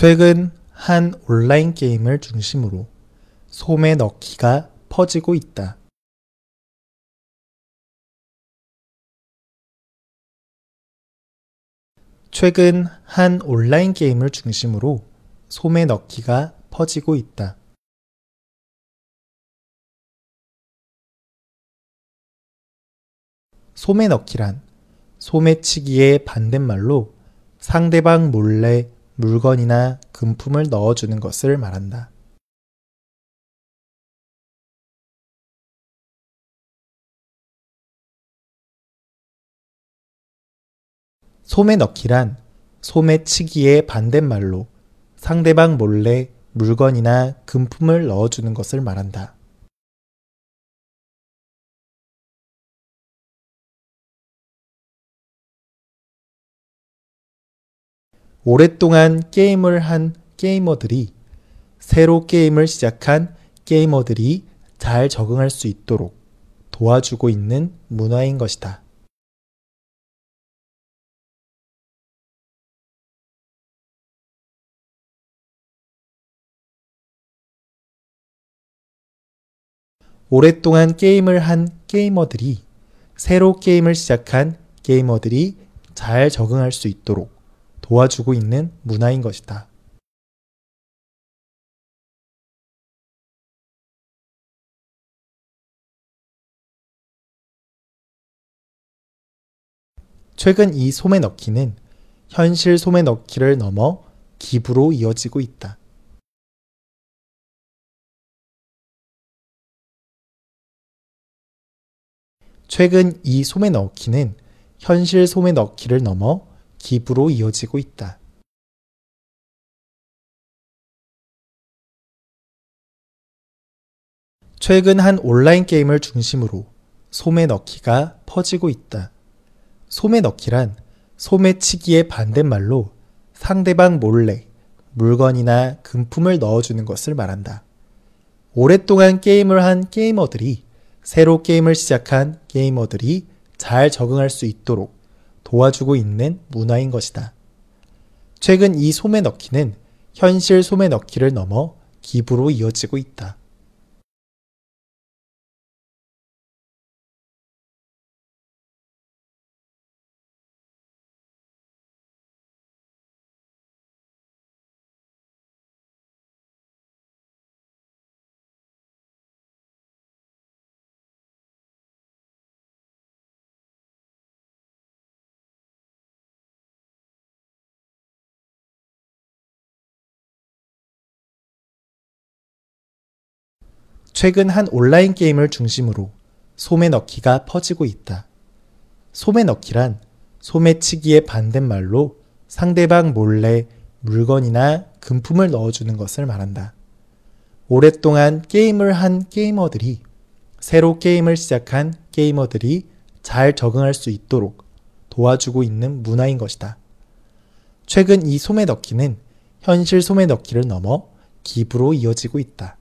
최근 한 온라인 게임을 중심으로 소매 넣기가 퍼지고 있다. 최근 한 온라인 게임을 중심으로 소매 넣기가 퍼지고 있다. 소매 넣기란 소매치기의 반대말로 상대방 몰래 물건이나 금품을 넣어주는 것을 말한다. 소매 넣기란 소매치기의 반대말로 상대방 몰래 물건이나 금품을 넣어주는 것을 말한다. 오랫동안 게임을 한 게이머들이 새로 게임을 시작한 게이머들이 잘 적응할 수 있도록 도와주고 있는 문화인 것이다. 오랫동안 게임을 한 게이머들이 새로 게임을 시작한 게이머들이 잘 적응할 수 있도록 도와주고 있는 문화인 것이다. 최근 이 소매 넣기는 현실 소매 넣기를 넘어 기부로 이어지고 있다. 최근 이 소매 넣기는 현실 소매 넣기를 넘어 기부로 이어지고 있다. 최근 한 온라인 게임을 중심으로 소매 넣기가 퍼지고 있다. 소매 넣기란 소매치기의 반대말로 상대방 몰래 물건이나 금품을 넣어주는 것을 말한다. 오랫동안 게임을 한 게이머들이 새로 게임을 시작한 게이머들이 잘 적응할 수 있도록 도와주고 있는 문화인 것이다. 최근 이 소매 넣기는 현실 소매 넣기를 넘어 기부로 이어지고 있다. 최근 한 온라인 게임을 중심으로 소매 넣기가 퍼지고 있다. 소매 넣기란 소매치기의 반대말로 상대방 몰래 물건이나 금품을 넣어주는 것을 말한다. 오랫동안 게임을 한 게이머들이 새로 게임을 시작한 게이머들이 잘 적응할 수 있도록 도와주고 있는 문화인 것이다. 최근 이 소매 넣기는 현실 소매 넣기를 넘어 기부로 이어지고 있다.